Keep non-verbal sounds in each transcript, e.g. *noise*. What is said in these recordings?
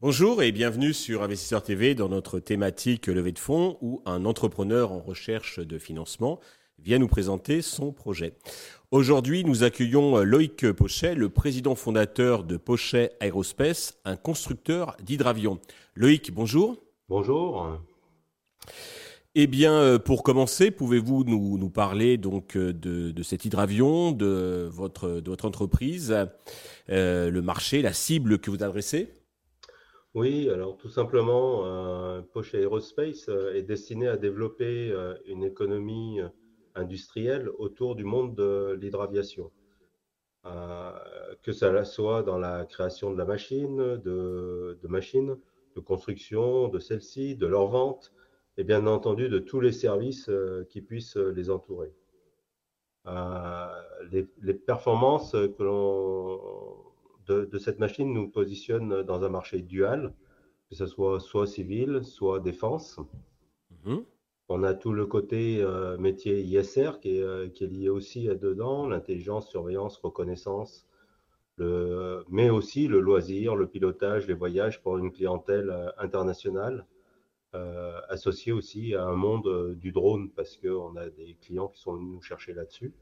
Bonjour et bienvenue sur Investisseur TV dans notre thématique levée de fonds où un entrepreneur en recherche de financement vient nous présenter son projet. Aujourd'hui, nous accueillons Loïc Pochet, le président fondateur de Pochet Aerospace, un constructeur d'hydravions. Loïc, bonjour. Bonjour. Eh bien, pour commencer, pouvez-vous nous, parler donc de, cet hydravion, de votre, entreprise, euh, le marché, la cible que vous adressez? Oui, alors tout simplement, euh, Poche Aerospace euh, est destiné à développer euh, une économie industrielle autour du monde de l'hydraviation. que ça soit dans la création de la machine, de, machines, de construction de celles-ci, de leur vente, et bien entendu de tous les services qui puissent les entourer. les, les, performances que l'on de, cette machine nous positionne dans un marché dual, que ce soit soit civil, soit défense. Mhm. On a tout le côté euh, métier ISR euh, qui est, lié aussi à dedans, l'intelligence, surveillance, reconnaissance, le, mais aussi le loisir, le pilotage, les voyages pour une clientèle euh, internationale, associée aussi à un monde du drone parce qu'on a des clients qui sont venus nous chercher là-dessus.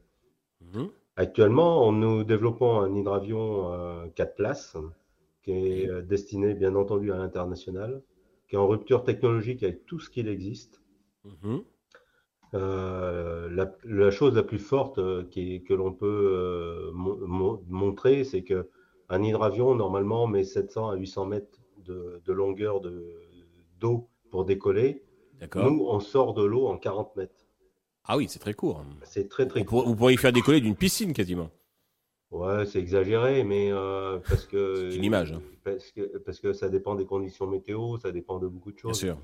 Mhm. Actuellement, nous développons un hydravion 4 euh, places qui est euh, destiné bien entendu à l'international, qui est en rupture technologique avec tout ce qu'il existe. Euh, la, chose la plus forte que l'on peut montrer, c'est que un hydravion normalement met 700 à 800 mètres de, longueur d'eau pour décoller. Nous, on sort de l'eau en 40 mètres. Ah oui, c'est très court. C'est très très court. Vous pourriez faire décoller d'une piscine quasiment. Ouais, c'est exagéré, mais euh, parce que. *laughs* c'est une image. Hein. Parce que, parce que ça dépend des conditions météo, ça dépend de beaucoup de choses. Bien sûr.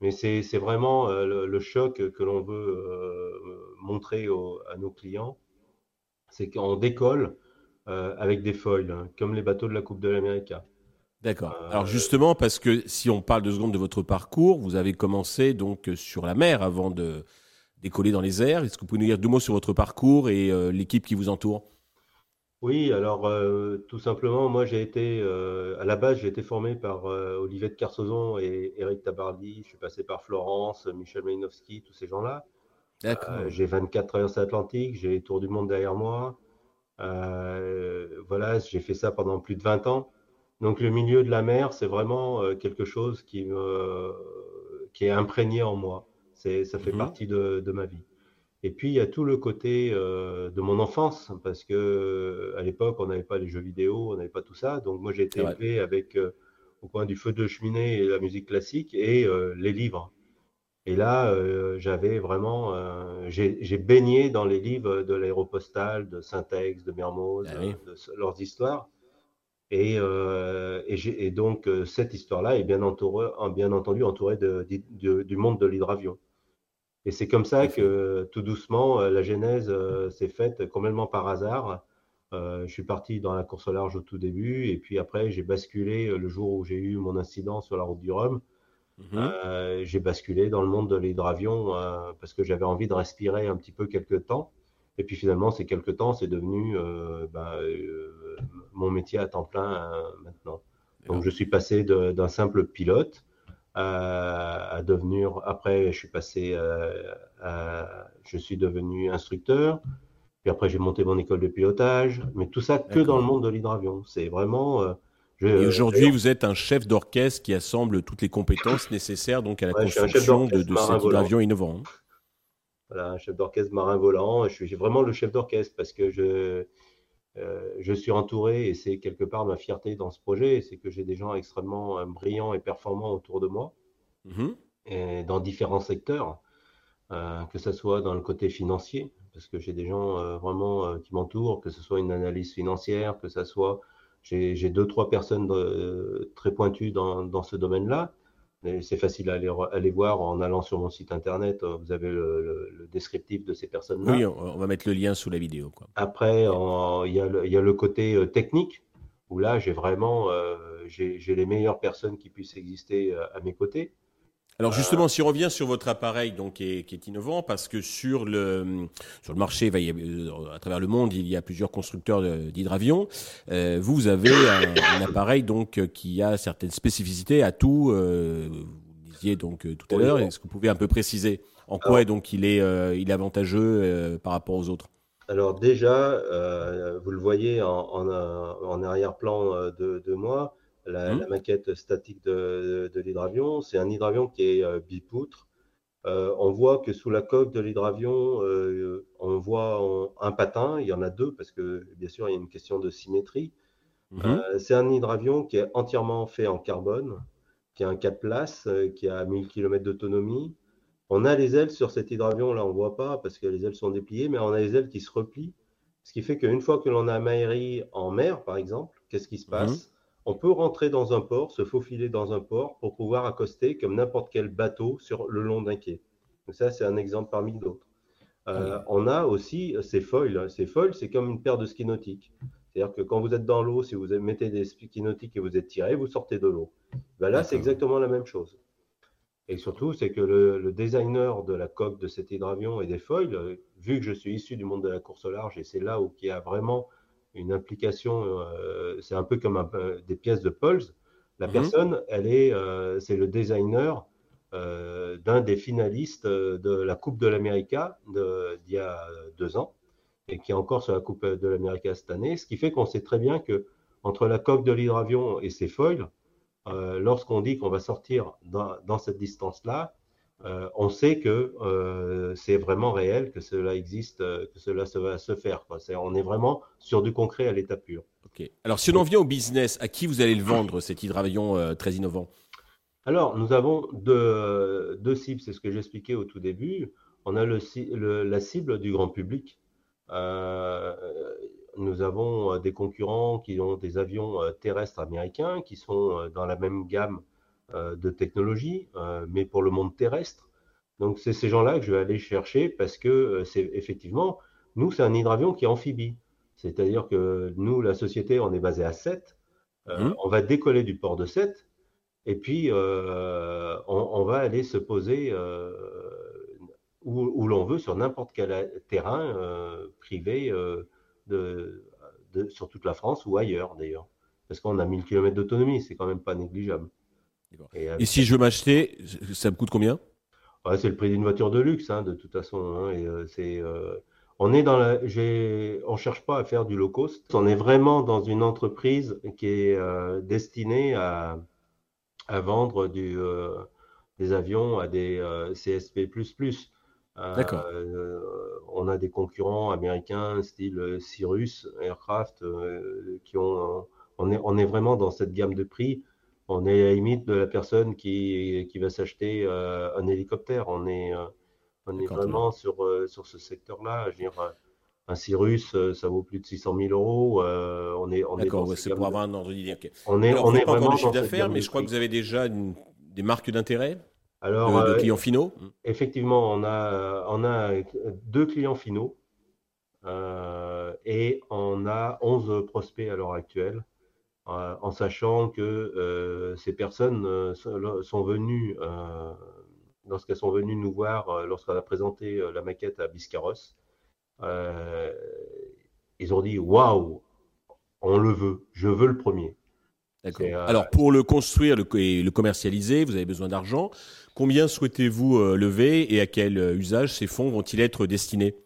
Mais c'est vraiment euh, le, choc que l'on veut euh, montrer à nos clients. C'est qu'on décolle avec des foils, hein, comme les bateaux de la Coupe de l'Amérique. D'accord. Alors justement, parce que si on parle deux secondes de votre parcours, vous avez commencé donc sur la mer avant de, décoller dans les airs. Est-ce que vous pouvez nous dire deux mots sur votre parcours et euh, l'équipe qui vous entoure? Oui, alors euh, tout simplement, moi j'ai été, euh, à la base, j'ai été formé par Olivier de Carsozon et Eric Tabardi. Je suis passé par Florence, Michel Malinowski, tous ces gens-là. j'ai 24 traverses atlantiques, j'ai les tours du monde derrière moi. voilà, j'ai fait ça pendant plus de 20 ans. Donc le milieu de la mer, c'est vraiment quelque chose qui, me, qui est imprégné en moi ça fait mmh partie de, ma vie. Et puis, il y a tout le côté euh, de mon enfance, parce que euh, à l'époque, on n'avait pas les jeux vidéo, on n'avait pas tout ça. Donc, moi, j'ai été élevé avec, euh, au coin du feu de cheminée, et la musique classique et les livres. Et là, j'avais vraiment, j'ai baigné dans les livres de l'aéropostale, de Saint-Ex, de Mermoz, ah de leurs histoires. Et, et, donc, cette histoire-là est bien, bien entendu entourée de, du monde de l'hydravion. Et c'est comme ça que tout doucement, euh, la genèse euh, s'est faite complètement par hasard. Euh, je suis parti dans la course au large au tout début, et puis après, j'ai basculé le jour où j'ai eu mon incident sur la route du Rhum. Mhm. j'ai basculé dans le monde de l'hydravion parce que j'avais envie de respirer un petit peu quelques temps. Et puis finalement, ces quelques temps, c'est devenu ben, mon métier à temps plein maintenant. Donc je suis passé d'un simple pilote à, devenir. Après, je suis passé, euh, à, je suis devenu instructeur. Puis après, j'ai monté mon école de pilotage. Mais tout ça que dans le monde de l'hydravion. C'est vraiment. Euh, et aujourd'hui, vous êtes un chef d'orchestre qui assemble toutes les compétences nécessaires donc à la construction de, de cet hydravion innovant. Hein. Voilà, un chef d'orchestre marin volant. Je suis vraiment le chef d'orchestre parce que je, euh, je suis entouré, et c'est quelque part ma fierté dans ce projet, c'est que j'ai des gens extrêmement euh, brillants et performants autour de moi, mhm. et dans différents secteurs, euh, que ce soit dans le côté financier, parce que j'ai des gens vraiment qui m'entourent, que ce soit une analyse financière, que ce soit... J'ai deux, trois personnes très pointues dans ce domaine-là, c'est facile à aller, voir en allant sur mon site internet. Euh, vous avez le, descriptif de ces personnes-là. Oui, on, va mettre le lien sous la vidéo. Quoi. Après, il y, a le côté euh, technique, où là, j'ai vraiment euh, j'ai les meilleures personnes qui puissent exister à mes côtés. Alors justement, si on revient sur votre appareil, donc qui est, qui est innovant, parce que sur le sur le marché, à travers le monde, il y a plusieurs constructeurs d'hydravions. Euh, vous, avez un, appareil donc qui a certaines spécificités, à tout. Euh, vous disiez donc tout à l'heure. Est-ce que vous pouvez un peu préciser en quoi donc il est il est avantageux par rapport aux autres? Alors déjà, vous le voyez en, en, arrière-plan de, de moi la, mmh. maquette statique de, l'hydravion. C'est un hydravion qui est euh, bipoutre. Euh, on voit que sous la coque de l'hydravion, euh, on voit un patin. Il y en a deux parce que, bien sûr, il y a une question de symétrie. Mmh. c'est un hydravion qui est entièrement fait en carbone, qui a un 4 places, qui a 1000 km d'autonomie. On a les ailes sur cet hydravion, là on ne voit pas parce que les ailes sont dépliées, mais on a les ailes qui se replient. Ce qui fait qu'une fois que l'on a maillerie en mer, par exemple, qu'est-ce qui se mmh. passe? On peut rentrer dans un port, se faufiler dans un port pour pouvoir accoster comme n'importe quel bateau sur le long d'un quai. ça, c'est un exemple parmi d'autres. Euh, on a aussi ces foils. Ces foils, c'est comme une paire de skis nautiques. C'est-à-dire que quand vous êtes dans l'eau, si vous mettez des skis nautiques et vous êtes tiré, vous sortez de l'eau. Ben là, c'est exactement la même chose. Et surtout, c'est que le, designer de la coque de cet hydravion et des foils, euh, vu que je suis issu du monde de la course au large, et c'est là où il y a vraiment une implication, euh, c'est un peu comme des pièces de Pulse. La mhm. personne, elle est, euh, c'est le designer euh, d'un des finalistes de la Coupe de l'Amérique d'il y a deux ans et qui est encore sur la Coupe de l'Amérique cette année. Ce qui fait qu'on sait très bien que entre la coque de l'hydravion et ses foils, lorsqu'on dit qu'on va sortir dans cette distance-là, euh, on sait que euh, c'est vraiment réel, que cela existe, euh, que cela va se faire. on est vraiment sur du concret à l'état pur. Alors, si on en vient au business, à qui vous allez le vendre, cet hydravion très innovant? Alors, nous avons deux, cibles, c'est ce que j'expliquais au tout début. On a la cible du grand public. nous avons des concurrents qui ont des avions terrestres américains qui sont dans la même gamme de technologie, euh, mais pour le monde terrestre. Donc, c'est ces gens-là que je vais aller chercher parce que euh, c'est effectivement, nous, c'est un hydravion qui est amphibie. C'est-à-dire que nous, la société, on est basé à 7. Mmh. On va décoller du port de 7 et puis on, va aller se poser où, l'on veut sur n'importe quel terrain privé de, sur toute la France ou ailleurs d'ailleurs. Parce qu'on a 1000 km d'autonomie, c'est quand même pas négligeable. Et, si je veux m'acheter, ça me coûte combien? C'est le prix d'une voiture de luxe, hein, de toute façon. Hein, et euh, c'est, euh, on est dans la, on cherche pas à faire du low cost. On est vraiment dans une entreprise qui est euh, destinée à, à vendre du, des avions à des CSP++. D'accord. on a des concurrents américains, style Cyrus Aircraft, qui ont. On est, on est vraiment dans cette gamme de prix on est à la limite de la personne qui, qui va s'acheter euh, un hélicoptère. On est, euh, on est vraiment sur, euh, sur ce secteur-là. Je veux dire, un Cyrus, ça vaut plus de 600 000 euros. on est, on D'accord, c'est pour avoir un ordre d'idée. On est, on est pas vraiment chiffre d'affaires, mais je crois que vous avez déjà des marques d'intérêt Alors, de, clients finaux. Effectivement, on a, on a deux clients finaux et on a 11 prospects à l'heure actuelle. Euh, en sachant que euh, ces personnes euh, sont venues, lorsqu'elles sont venues nous voir, lorsqu'on a présenté la maquette à Biscarros, ils ont dit Waouh, on le veut, je veux le premier. Alors, pour le construire et le commercialiser, vous avez besoin d'argent. Combien souhaitez-vous lever et à quel usage ces fonds vont-ils être destinés?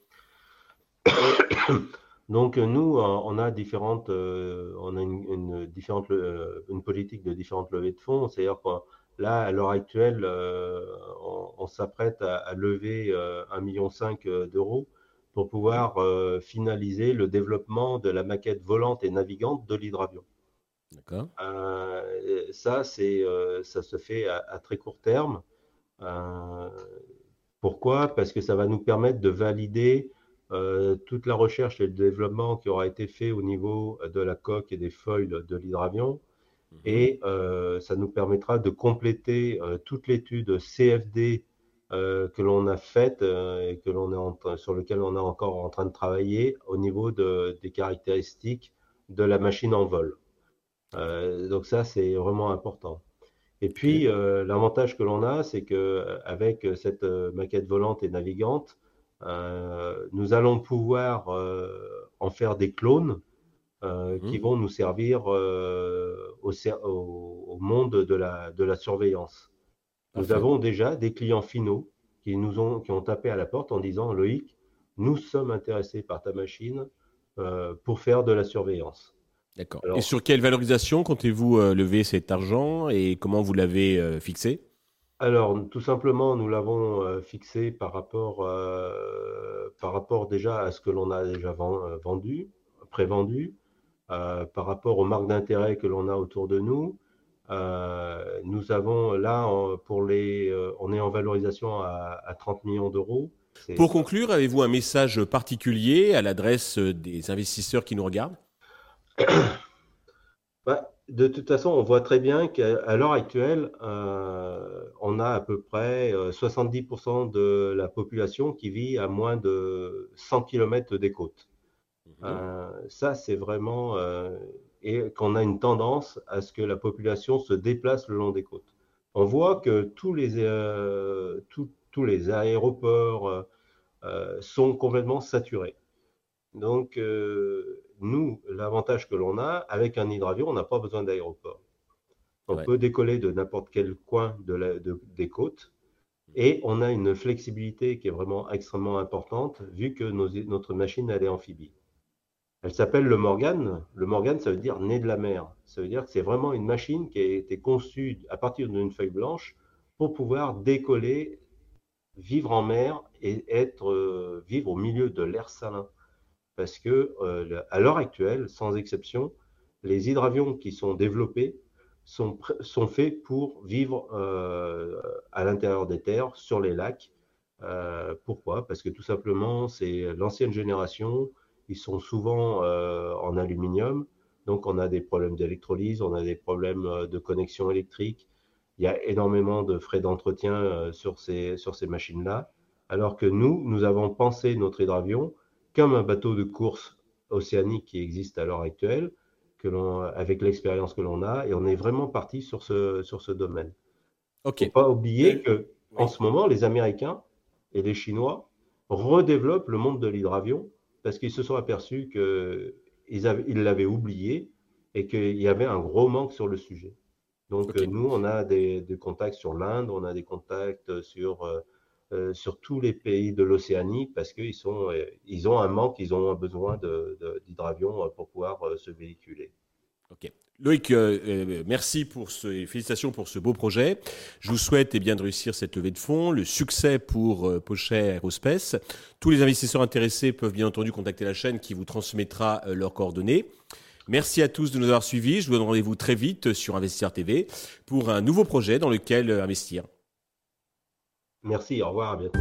*coughs* Donc nous, on a différentes, euh, on a une, différente, euh, une politique de différentes levées de fonds. C'est-à-dire que là, à l'heure actuelle, euh, on, s'apprête à, lever 1,5 million d'euros pour pouvoir finaliser le développement de la maquette volante et navigante de l'hydravion. D'accord. ça, c'est, ça se fait à, à très court terme. pourquoi? Parce que ça va nous permettre de valider euh, toute la recherche et le développement qui aura été fait au niveau de la coque et des feuilles de l'hydravion. Mhm. Et euh, ça nous permettra de compléter euh, toute l'étude CFD que l'on a faite et que l'on est sur lequel on est encore en train de travailler au niveau de, des caractéristiques de la machine en vol. donc ça, c'est vraiment important. Et puis, l'avantage que l'on a, c'est qu'avec cette maquette volante et navigante, nous allons pouvoir en faire des clones mmh qui vont nous servir au, au, monde de la, de la surveillance. Nous avons déjà des clients finaux qui nous ont, qui ont tapé à la porte en disant Loïc, nous sommes intéressés par ta machine euh, pour faire de la surveillance. D'accord. Et sur quelle valorisation comptez-vous euh, lever cet argent et comment vous l'avez euh, fixé? Alors, tout simplement, nous l'avons fixé par rapport, par rapport déjà à ce que l'on a déjà vendu, prévendu, par rapport aux marques d'intérêt que l'on a autour de nous, nous avons là, pour les, on est en valorisation à, 30 millions d'euros. Pour conclure, avez-vous un message particulier à l'adresse des investisseurs qui nous regardent? *coughs* Bah, De toute façon, on voit très bien qu'à l'heure actuelle, euh, on a à peu près 70% de la population qui vit à moins de 100 km des côtes. Mmh. ça, c'est vraiment et qu'on a une tendance à ce que la population se déplace le long des côtes. On voit que tous les, euh, tous les aéroports euh, euh, sont complètement saturés. Donc, nous, l'avantage que l'on a, avec un hydravion, on n'a pas besoin d'aéroport. On peut décoller de n'importe quel coin de la, des côtes et on a une flexibilité qui est vraiment extrêmement importante vu que notre machine elle est amphibie. Elle s'appelle le Morgan. Le Morgan, ça veut dire né de la mer. Ça veut dire que c'est vraiment une machine qui a été conçue à partir d'une feuille blanche pour pouvoir décoller, vivre en mer et être, euh, vivre au milieu de l'air salin. Parce que euh, à l'heure actuelle, sans exception, les hydravions qui sont développés sont, sont faits pour vivre euh, à l'intérieur des terres, sur les lacs. pourquoi? Parce que tout simplement, c'est l'ancienne génération ils sont souvent euh, en aluminium. Donc, on a des problèmes d'électrolyse, on a des problèmes euh, de connexion électrique. Il y a énormément de frais d'entretien euh, sur ces, sur ces machines-là. Alors que nous, nous avons pensé notre hydravion comme un bateau de course océanique qui existe à l'heure actuelle, que l'on, avec l'expérience que l'on a, et on est vraiment parti sur ce, sur ce domaine. Il ne faut pas oublier que en ce moment, les Américains et les Chinois redéveloppent le monde de l'hydravion parce qu'ils se sont aperçus qu'ils l'avaient oublié et qu'il y avait un gros manque sur le sujet. Donc nous, on a des, contacts sur l'Inde, on a des contacts sur, euh, euh, sur tous les pays de l'Océanie parce qu'ils sont, euh, ils ont un manque, ils ont un besoin d'hydravions pour pouvoir se véhiculer. Ok. Loïc, euh, euh, merci pour ce, félicitations pour ce beau projet. Je vous souhaite eh bien, de réussir cette levée de fonds, le succès pour euh, Pochet Aerospace. Tous les investisseurs intéressés peuvent bien entendu contacter la chaîne qui vous transmettra leurs coordonnées. Merci à tous de nous avoir suivis. Je vous donne rendez-vous très vite sur Investir TV pour un nouveau projet dans lequel investir. Merci, au revoir, à bientôt.